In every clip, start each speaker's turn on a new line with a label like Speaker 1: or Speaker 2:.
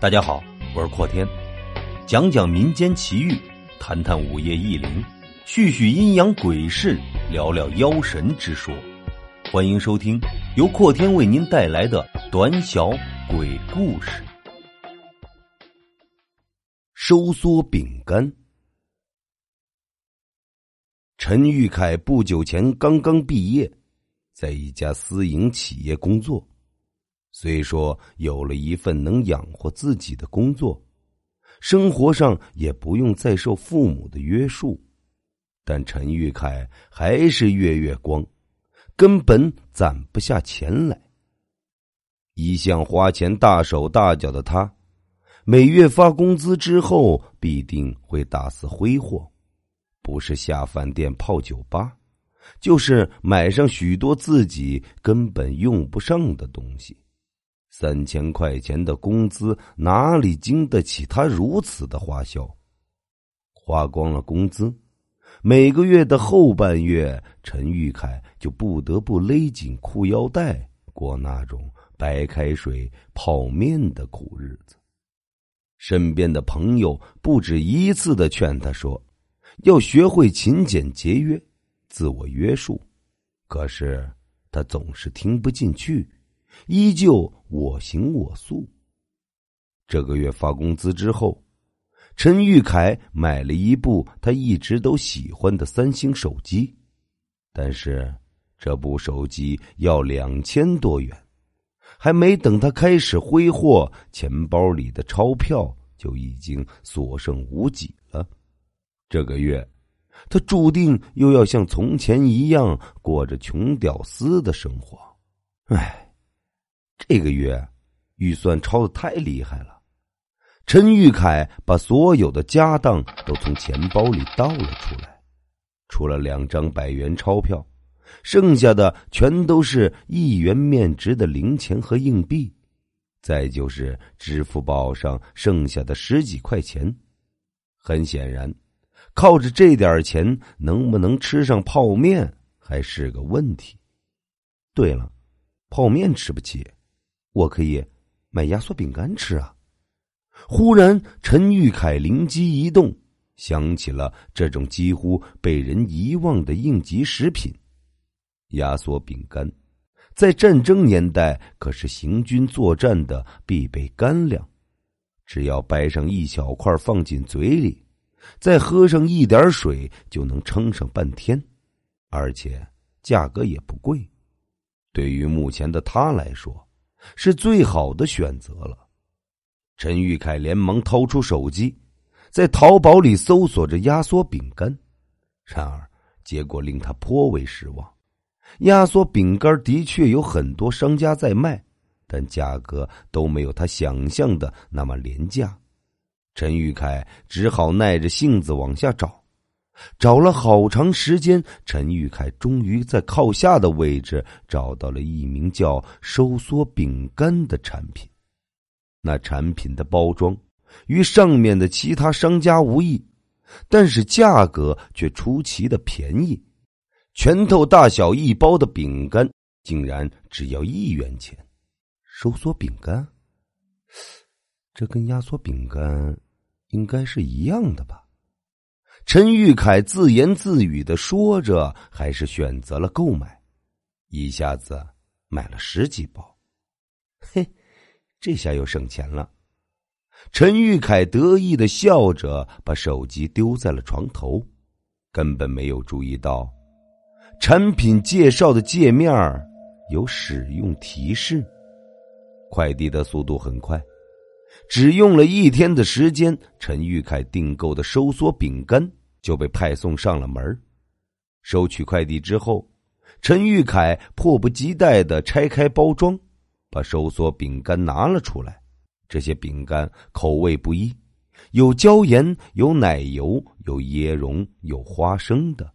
Speaker 1: 大家好，我是阔天，讲讲民间奇遇，谈谈午夜异灵，叙叙阴阳鬼事，聊聊妖神之说。欢迎收听由阔天为您带来的短小鬼故事。收缩饼干。陈玉凯不久前刚刚毕业，在一家私营企业工作。虽说有了一份能养活自己的工作，生活上也不用再受父母的约束，但陈玉凯还是月月光，根本攒不下钱来。一向花钱大手大脚的他，每月发工资之后必定会大肆挥霍，不是下饭店泡酒吧，就是买上许多自己根本用不上的东西。三千块钱的工资哪里经得起他如此的花销？花光了工资，每个月的后半月，陈玉凯就不得不勒紧裤腰带过那种白开水泡面的苦日子。身边的朋友不止一次的劝他说：“要学会勤俭节约，自我约束。”可是他总是听不进去。依旧我行我素。这个月发工资之后，陈玉凯买了一部他一直都喜欢的三星手机，但是这部手机要两千多元，还没等他开始挥霍，钱包里的钞票就已经所剩无几了。这个月，他注定又要像从前一样过着穷屌丝的生活。唉。这个月预算超的太厉害了，陈玉凯把所有的家当都从钱包里倒了出来，除了两张百元钞票，剩下的全都是一元面值的零钱和硬币，再就是支付宝上剩下的十几块钱。很显然，靠着这点钱能不能吃上泡面还是个问题。对了，泡面吃不起。我可以买压缩饼干吃啊！忽然，陈玉凯灵机一动，想起了这种几乎被人遗忘的应急食品——压缩饼干，在战争年代可是行军作战的必备干粮。只要掰上一小块放进嘴里，再喝上一点水，就能撑上半天，而且价格也不贵。对于目前的他来说，是最好的选择了。陈玉凯连忙掏出手机，在淘宝里搜索着压缩饼干，然而结果令他颇为失望。压缩饼干的确有很多商家在卖，但价格都没有他想象的那么廉价。陈玉凯只好耐着性子往下找。找了好长时间，陈玉凯终于在靠下的位置找到了一名叫“收缩饼干”的产品。那产品的包装与上面的其他商家无异，但是价格却出奇的便宜。拳头大小一包的饼干竟然只要一元钱。收缩饼干，这跟压缩饼干应该是一样的吧？陈玉凯自言自语的说着，还是选择了购买，一下子买了十几包。嘿，这下又省钱了。陈玉凯得意的笑着，把手机丢在了床头，根本没有注意到产品介绍的界面有使用提示。快递的速度很快，只用了一天的时间，陈玉凯订购的收缩饼干。就被派送上了门收取快递之后，陈玉凯迫不及待的拆开包装，把收缩饼干拿了出来。这些饼干口味不一，有椒盐，有奶油，有椰蓉，有花生的。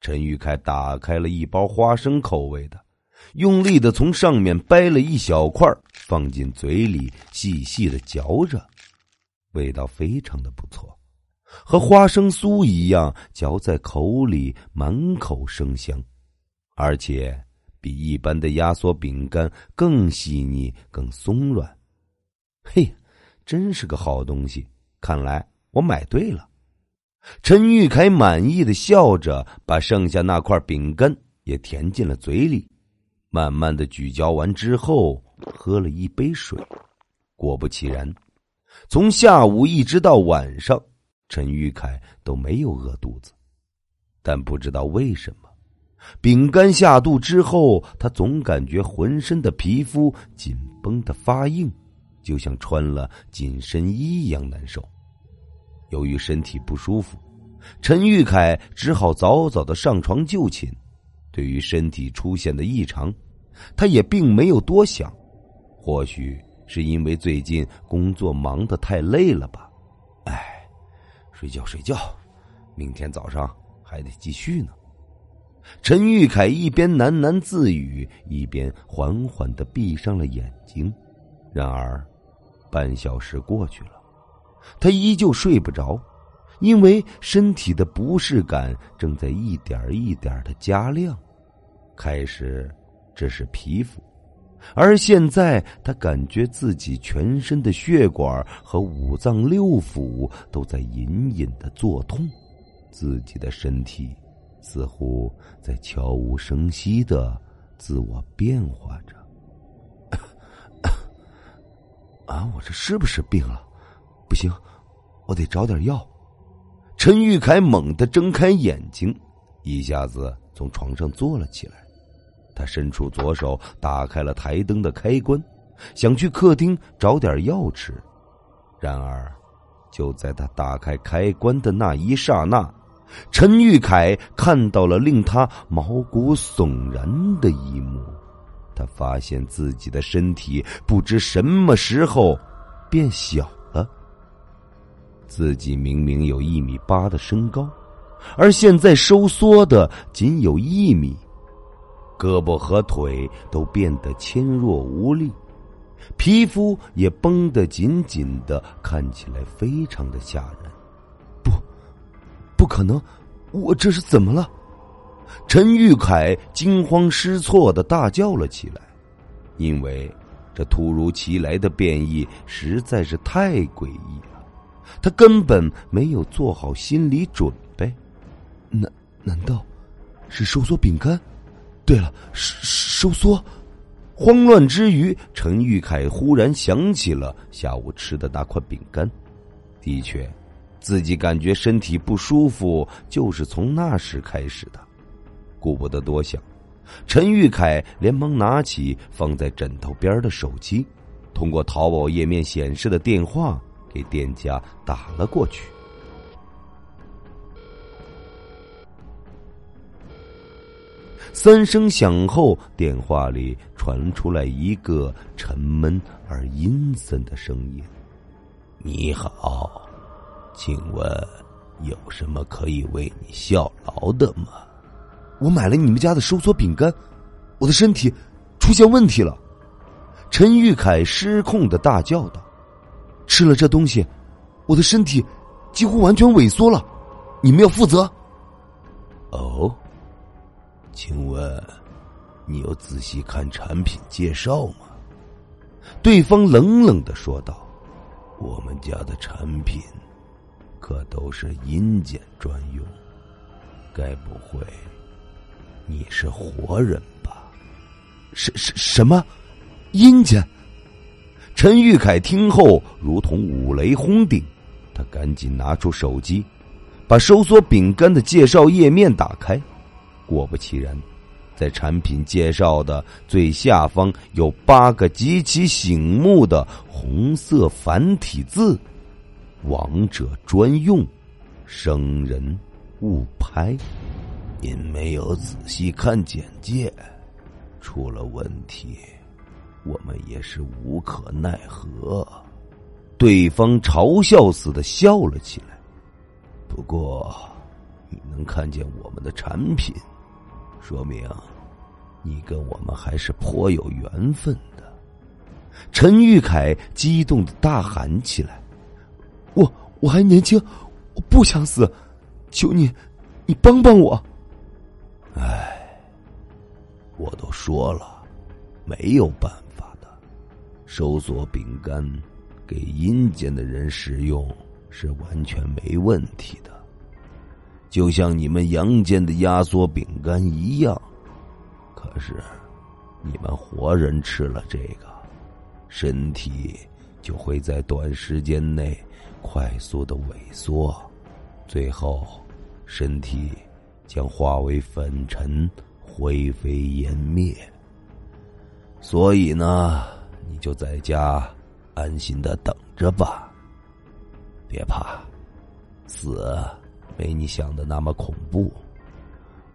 Speaker 1: 陈玉凯打开了一包花生口味的，用力的从上面掰了一小块，放进嘴里细细的嚼着，味道非常的不错。和花生酥一样，嚼在口里满口生香，而且比一般的压缩饼干更细腻、更松软。嘿，真是个好东西，看来我买对了。陈玉凯满意的笑着，把剩下那块饼干也填进了嘴里，慢慢的咀嚼完之后，喝了一杯水。果不其然，从下午一直到晚上，陈玉凯都没有饿肚子。但不知道为什么，饼干下肚之后，他总感觉浑身的皮肤紧绷的发硬，就像穿了紧身衣一样难受。由于身体不舒服，陈玉凯只好早早的上床就寝。对于身体出现的异常，他也并没有多想，或许是因为最近工作忙得太累了吧。哎，睡觉睡觉，明天早上还得继续呢。陈玉凯一边喃喃自语，一边缓缓的闭上了眼睛。然而，半小时过去了。他依旧睡不着，因为身体的不适感正在一点一点的加量。开始，这是皮肤，而现在他感觉自己全身的血管和五脏六腑都在隐隐的作痛，自己的身体似乎在悄无声息的自我变化着。啊，我这是不是病了？不行，我得找点药。陈玉凯猛地睁开眼睛，一下子从床上坐了起来。他伸出左手，打开了台灯的开关，想去客厅找点药吃。然而，就在他打开开关的那一刹那，陈玉凯看到了令他毛骨悚然的一幕：他发现自己的身体不知什么时候变小了。自己明明有一米八的身高，而现在收缩的仅有一米，胳膊和腿都变得纤弱无力，皮肤也绷得紧紧的，看起来非常的吓人。不，不可能！我这是怎么了？陈玉凯惊慌失措的大叫了起来，因为这突如其来的变异实在是太诡异了。他根本没有做好心理准备，难难道是收缩饼干？对了，收收缩。慌乱之余，陈玉凯忽然想起了下午吃的那块饼干。的确，自己感觉身体不舒服，就是从那时开始的。顾不得多想，陈玉凯连忙拿起放在枕头边的手机，通过淘宝页面显示的电话。给店家打了过去，三声响后，电话里传出来一个沉闷而阴森的声音：“你好，请问有什么可以为你效劳的吗？
Speaker 2: 我买了你们家的收缩饼干，我的身体出现问题了。”
Speaker 1: 陈玉凯失控的大叫道。
Speaker 2: 吃了这东西，我的身体几乎完全萎缩了，你们要负责。
Speaker 3: 哦，请问你有仔细看产品介绍吗？
Speaker 1: 对方冷冷的说道：“
Speaker 3: 我们家的产品可都是阴间专用，该不会你是活人吧？”
Speaker 2: 什什什么？阴间？
Speaker 1: 陈玉凯听后如同五雷轰顶，他赶紧拿出手机，把收缩饼干的介绍页面打开。果不其然，在产品介绍的最下方有八个极其醒目的红色繁体字：“王者专用，生人勿拍。”
Speaker 3: 您没有仔细看简介，出了问题。我们也是无可奈何，
Speaker 1: 对方嘲笑似的笑了起来。
Speaker 3: 不过，你能看见我们的产品，说明你跟我们还是颇有缘分的。
Speaker 1: 陈玉凯激动的大喊起来：“
Speaker 2: 我我还年轻，我不想死，求你，你帮帮我！”
Speaker 3: 哎，我都说了，没有办法的。收缩饼干给阴间的人食用是完全没问题的，就像你们阳间的压缩饼干一样。可是，你们活人吃了这个，身体就会在短时间内快速的萎缩，最后身体将化为粉尘，灰飞烟灭。所以呢，你就在家。安心的等着吧，别怕，死没你想的那么恐怖。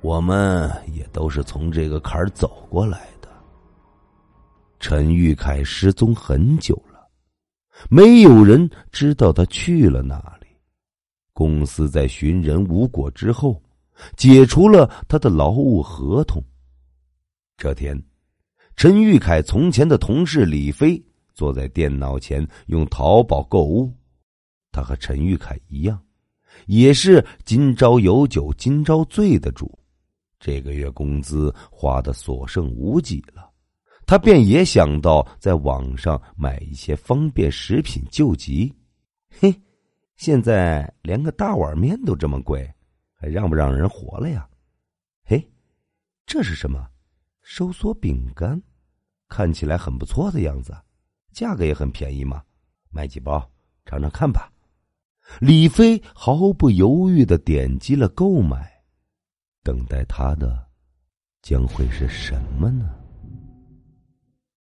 Speaker 3: 我们也都是从这个坎儿走过来的。陈玉凯失踪很久了，没有人知道他去了哪里。公司在寻人无果之后，解除了他的劳务合同。这天，陈玉凯从前的同事李飞。坐在电脑前用淘宝购物，他和陈玉凯一样，也是今朝有酒今朝醉的主。这个月工资花的所剩无几了，他便也想到在网上买一些方便食品救急。嘿，现在连个大碗面都这么贵，还让不让人活了呀？嘿，这是什么？收缩饼干，看起来很不错的样子。价格也很便宜嘛，买几包尝尝看吧。李飞毫不犹豫的点击了购买，等待他的将会是什么呢？